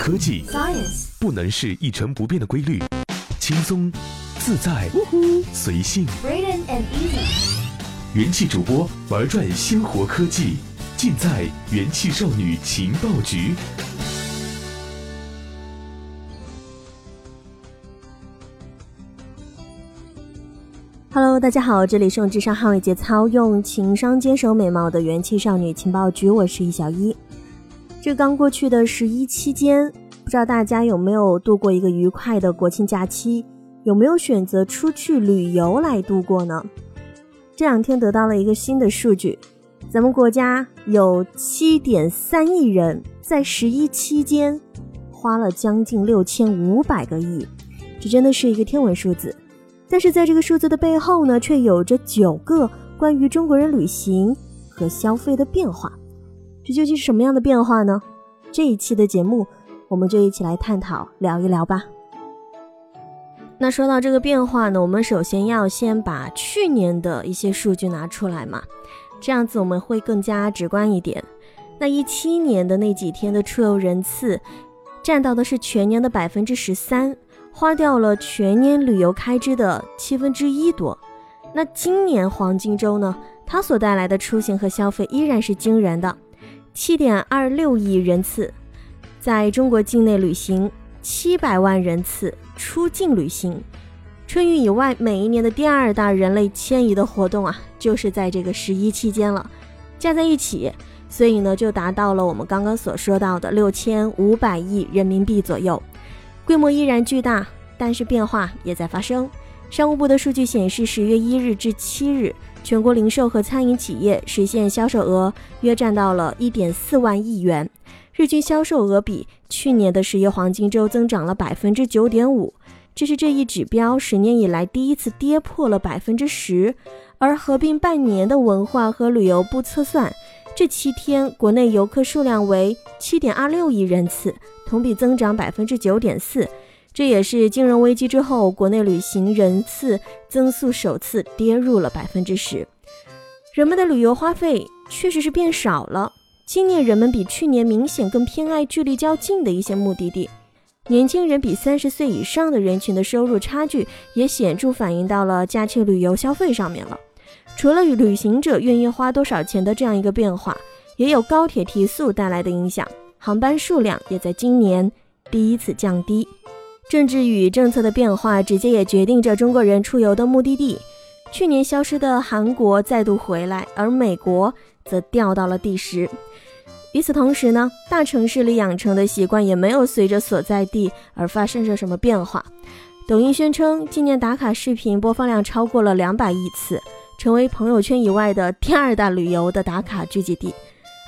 科技 Science 不能是一成不变的规律，轻松、自在、随性。Braden and Easy 元气主播玩转鲜活科技，尽在元气少女情报局。Hello，大家好，这里是用智商捍卫节操，用情商坚守美貌的元气少女情报局，我是易小一。这刚过去的十一期间，不知道大家有没有度过一个愉快的国庆假期？有没有选择出去旅游来度过呢？这两天得到了一个新的数据，咱们国家有七点三亿人在十一期间花了将近六千五百个亿，这真的是一个天文数字。但是在这个数字的背后呢，却有着九个关于中国人旅行和消费的变化。这究竟是什么样的变化呢？这一期的节目，我们就一起来探讨聊一聊吧。那说到这个变化呢，我们首先要先把去年的一些数据拿出来嘛，这样子我们会更加直观一点。那一七年的那几天的出游人次，占到的是全年的百分之十三。花掉了全年旅游开支的七分之一多。那今年黄金周呢？它所带来的出行和消费依然是惊人的，七点二六亿人次在中国境内旅行，七百万人次出境旅行。春运以外，每一年的第二大人类迁移的活动啊，就是在这个十一期间了，加在一起，所以呢，就达到了我们刚刚所说到的六千五百亿人民币左右。规模依然巨大，但是变化也在发生。商务部的数据显示，十月一日至七日，全国零售和餐饮企业实现销售额约占到了一点四万亿元，日均销售额比去年的十月黄金周增长了百分之九点五，这是这一指标十年以来第一次跌破了百分之十。而合并半年的文化和旅游部测算，这七天国内游客数量为七点二六亿人次。同比增长百分之九点四，这也是金融危机之后国内旅行人次增速首次跌入了百分之十。人们的旅游花费确实是变少了，今年人们比去年明显更偏爱距离较近的一些目的地。年轻人比三十岁以上的人群的收入差距也显著反映到了假期旅游消费上面了。除了与旅行者愿意花多少钱的这样一个变化，也有高铁提速带来的影响。航班数量也在今年第一次降低，政治与政策的变化直接也决定着中国人出游的目的地。去年消失的韩国再度回来，而美国则掉到了第十。与此同时呢，大城市里养成的习惯也没有随着所在地而发生着什么变化。抖音宣称，今年打卡视频播放量超过了两百亿次，成为朋友圈以外的第二大旅游的打卡聚集地。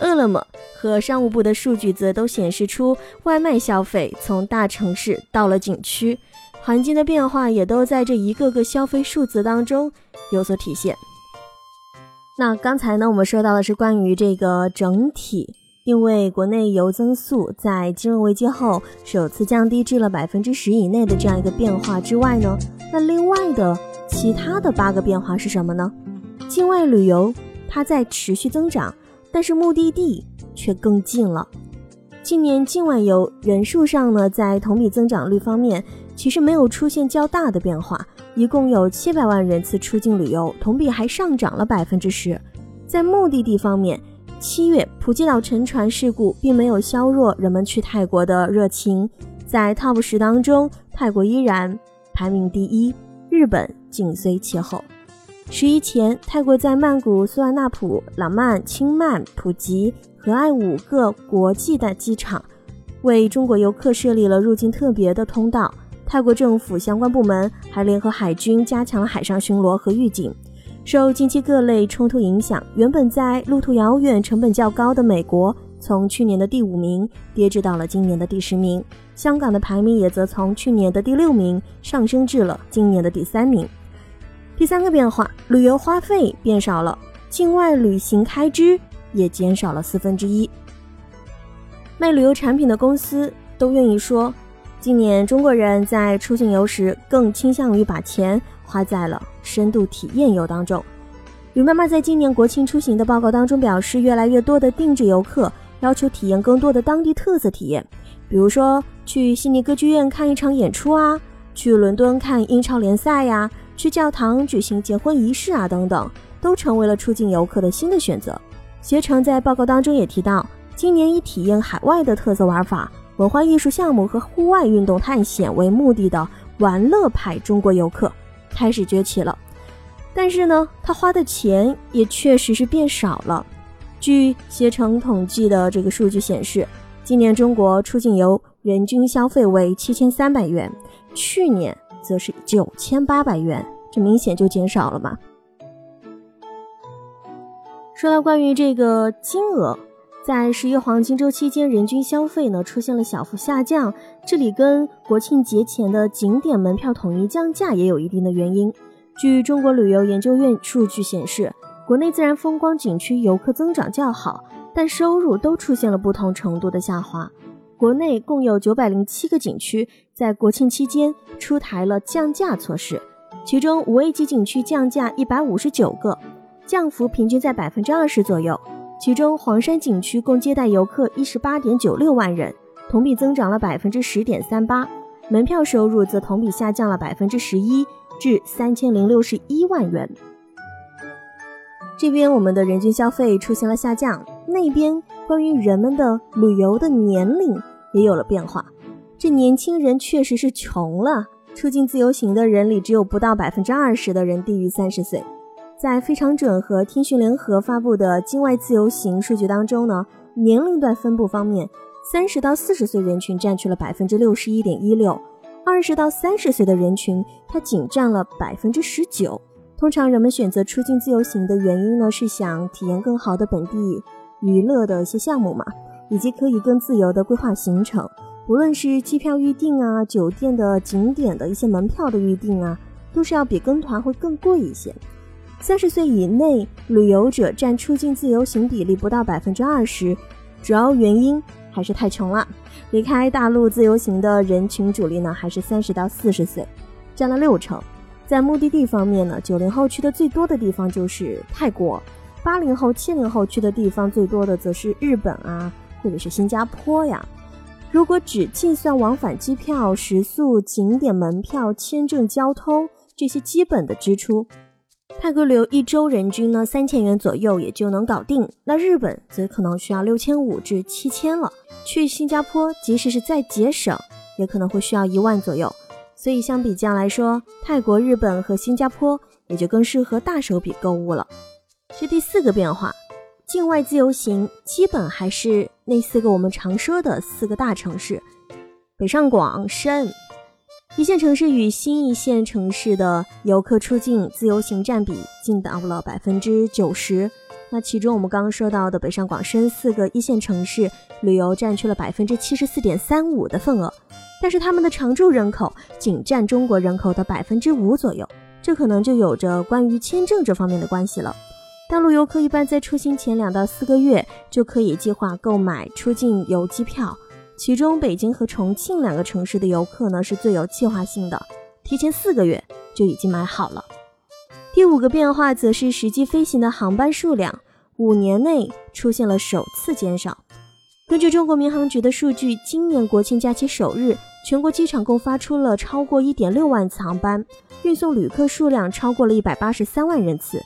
饿了么和商务部的数据则都显示出外卖消费从大城市到了景区，环境的变化也都在这一个个消费数字当中有所体现。那刚才呢，我们说到的是关于这个整体，因为国内游增速在金融危机后首次降低至了百分之十以内的这样一个变化之外呢，那另外的其他的八个变化是什么呢？境外旅游它在持续增长。但是目的地却更近了。今年境外游人数上呢，在同比增长率方面，其实没有出现较大的变化，一共有七百万人次出境旅游，同比还上涨了百分之十。在目的地方面，七月普吉岛沉船事故并没有削弱人们去泰国的热情，在 TOP 十当中，泰国依然排名第一，日本紧随其后。十一前，泰国在曼谷、苏万纳普、朗曼、清迈、普吉、和爱五个国际的机场为中国游客设立了入境特别的通道。泰国政府相关部门还联合海军加强了海上巡逻和预警。受近期各类冲突影响，原本在路途遥远、成本较高的美国，从去年的第五名跌至到了今年的第十名。香港的排名也则从去年的第六名上升至了今年的第三名。第三个变化，旅游花费变少了，境外旅行开支也减少了四分之一。卖旅游产品的公司都愿意说，今年中国人在出境游时更倾向于把钱花在了深度体验游当中。吕妈妈在今年国庆出行的报告当中表示，越来越多的定制游客要求体验更多的当地特色体验，比如说去悉尼歌剧院看一场演出啊，去伦敦看英超联赛呀，去教堂举行结婚仪式啊等等，都成为了出境游客的新的选择。携程在报告当中也提到，今年以体验海外的特色玩法、文化艺术项目和户外运动探险为目的的玩乐派中国游客开始崛起了。但是呢，他花的钱也确实是变少了。据携程统计的这个数据显示，今年中国出境游人均消费为七千三百元，去年则是九千八百元，这明显就减少了嘛。说到关于这个金额，在十一黄金周期间，人均消费呢出现了小幅下降，这里跟国庆节前的景点门票统一降价也有一定的原因。据中国旅游研究院数据显示。国内自然风光景区游客增长较好，但收入都出现了不同程度的下滑。国内共有九百零七个景区在国庆期间出台了降价措施，其中五 A 级景区降价一百五十九个，降幅平均在百分之二十左右。其中黄山景区共接待游客一十八点九六万人，同比增长了百分之十点三八，门票收入则同比下降了百分之十一，至三千零六十一万元。这边我们的人均消费出现了下降，那边关于人们的旅游的年龄也有了变化。这年轻人确实是穷了，出境自由行的人里只有不到百分之二十的人低于三十岁。在非常准和天讯联合发布的境外自由行数据当中呢，年龄段分布方面，三十到四十岁人群占据了百分之六十一点一六，二十到三十岁的人群它仅占了百分之十九。通常人们选择出境自由行的原因呢，是想体验更好的本地娱乐的一些项目嘛，以及可以更自由的规划行程。不论是机票预订啊，酒店的景点的一些门票的预订啊，都是要比跟团会更贵一些。三十岁以内旅游者占出境自由行比例不到百分之二十，主要原因还是太穷了。离开大陆自由行的人群主力呢，还是三十到四十岁，占了六成。在目的地方面呢，九零后去的最多的地方就是泰国，八零后、七零后去的地方最多的则是日本啊，或者是新加坡呀。如果只计算往返机票、食宿、景点门票、签证、交通这些基本的支出，泰国旅游一周人均呢三千元左右也就能搞定。那日本则可能需要六千五至七千了。去新加坡，即使是再节省，也可能会需要一万左右。所以相比较来说，泰国、日本和新加坡也就更适合大手笔购物了。这第四个变化，境外自由行基本还是那四个我们常说的四个大城市：北上广深。一线城市与新一线城市的游客出境自由行占比近到了百分之九十。那其中我们刚刚说到的北上广深四个一线城市，旅游占据了百分之七十四点三五的份额。但是他们的常住人口仅占中国人口的百分之五左右，这可能就有着关于签证这方面的关系了。大陆游客一般在出行前两到四个月就可以计划购买出境游机票，其中北京和重庆两个城市的游客呢是最有计划性的，提前四个月就已经买好了。第五个变化则是实际飞行的航班数量，五年内出现了首次减少。根据中国民航局的数据，今年国庆假期首日，全国机场共发出了超过一点六万次航班，运送旅客数量超过了一百八十三万人次，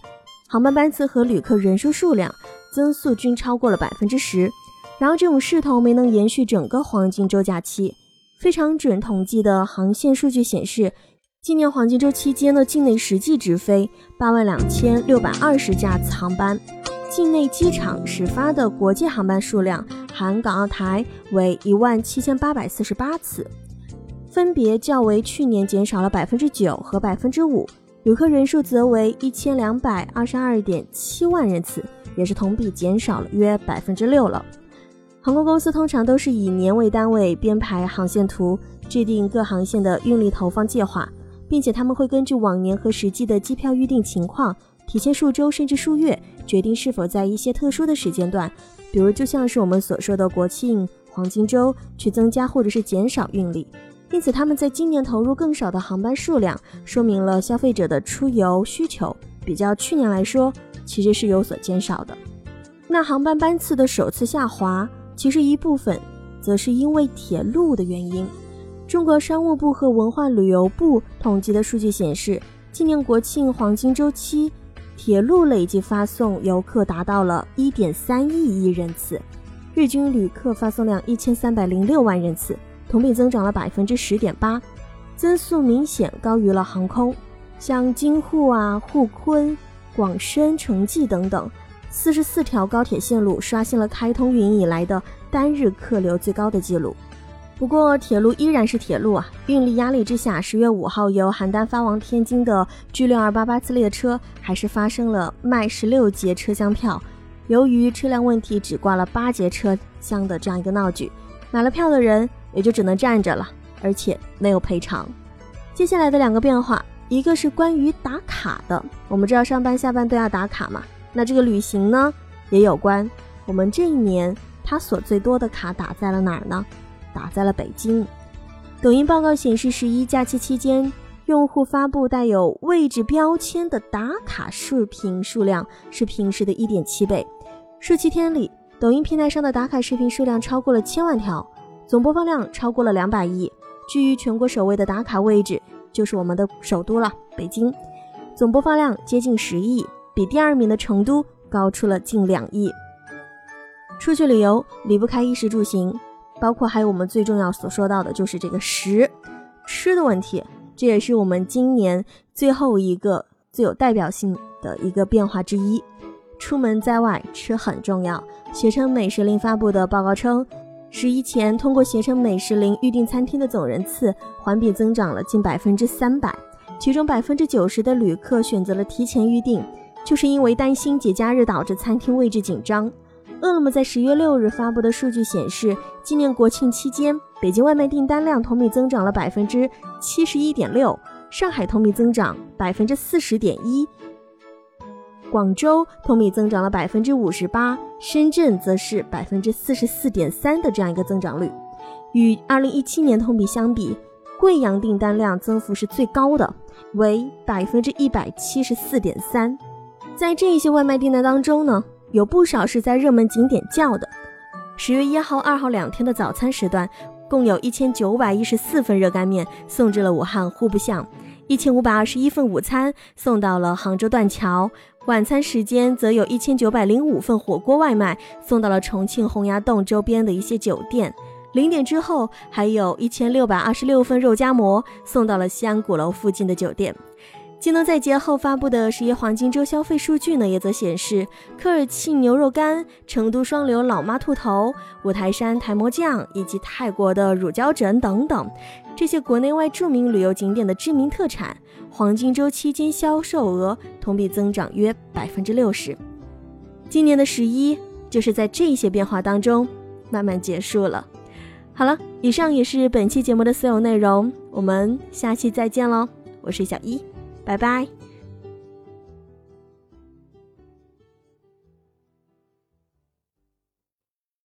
航班班次和旅客人数数量增速均超过了百分之十。然而，这种势头没能延续整个黄金周假期。非常准统计的航线数据显示，今年黄金周期间的境内实际直飞八万两千六百二十架次航班，境内机场始发的国际航班数量。含港澳台为一万七千八百四十八次，分别较为去年减少了百分之九和百分之五，旅客人数则为一千两百二十二点七万人次，也是同比减少了约百分之六了。航空公司通常都是以年为单位编排航线图，制定各航线的运力投放计划，并且他们会根据往年和实际的机票预订情况，提前数周甚至数月，决定是否在一些特殊的时间段。比如，就像是我们所说的国庆黄金周，去增加或者是减少运力，因此他们在今年投入更少的航班数量，说明了消费者的出游需求比较去年来说，其实是有所减少的。那航班班次的首次下滑，其实一部分则是因为铁路的原因。中国商务部和文化旅游部统计的数据显示，今年国庆黄金周期，铁路累计发送游客达到了1.3亿亿人次，日均旅客发送量1306万人次，同比增长了百分之十点八，增速明显高于了航空。像京沪啊、沪昆、广深、城际等等四十四条高铁线路刷新了开通运营以来的单日客流最高的记录。不过，铁路依然是铁路啊！运力压力之下，十月五号由邯郸发往天津的 G 六二八八次列车还是发生了卖十六节车厢票，由于车辆问题只挂了八节车厢的这样一个闹剧，买了票的人也就只能站着了，而且没有赔偿。接下来的两个变化。一个是关于打卡的，我们知道上班下班都要打卡嘛，那这个旅行呢也有关。我们这一年它所最多的卡打在了哪儿呢？打在了北京。抖音报告显示，十一假期期间，用户发布带有位置标签的打卡视频数量是平时的一点七倍。十七天里，抖音平台上的打卡视频数量超过了千万条，总播放量超过了两百亿，居于全国首位的打卡位置。就是我们的首都了，北京，总播放量接近十亿，比第二名的成都高出了近两亿。出去旅游离不开衣食住行，包括还有我们最重要所说到的就是这个食吃的问题，这也是我们今年最后一个最有代表性的一个变化之一。出门在外吃很重要。携程美食林发布的报告称。十一前通过携程美食林预订餐厅的总人次环比增长了近百分之三百，其中百分之九十的旅客选择了提前预订，就是因为担心节假日导致餐厅位置紧张。饿了么在十月六日发布的数据显示，今年国庆期间，北京外卖订单量同比增长了百分之七十一点六，上海同比增长百分之四十点一。广州同比增长了百分之五十八，深圳则是百分之四十四点三的这样一个增长率。与二零一七年同比相比，贵阳订单量增幅是最高的，为百分之一百七十四点三。在这些外卖订单当中呢，有不少是在热门景点叫的。十月一号、二号两天的早餐时段，共有一千九百一十四份热干面送至了武汉户部巷，一千五百二十一份午餐送到了杭州断桥。晚餐时间则有一千九百零五份火锅外卖送到了重庆洪崖洞周边的一些酒店，零点之后还有一千六百二十六份肉夹馍送到了西安鼓楼附近的酒店。京东在节后发布的十一黄金周消费数据呢，也则显示，科尔沁牛肉干、成都双流老妈兔头、五台山台蘑酱以及泰国的乳胶枕等等这些国内外著名旅游景点的知名特产，黄金周期间销售额同比增长约百分之六十。今年的十一就是在这些变化当中慢慢结束了。好了，以上也是本期节目的所有内容，我们下期再见喽！我是小一。拜拜。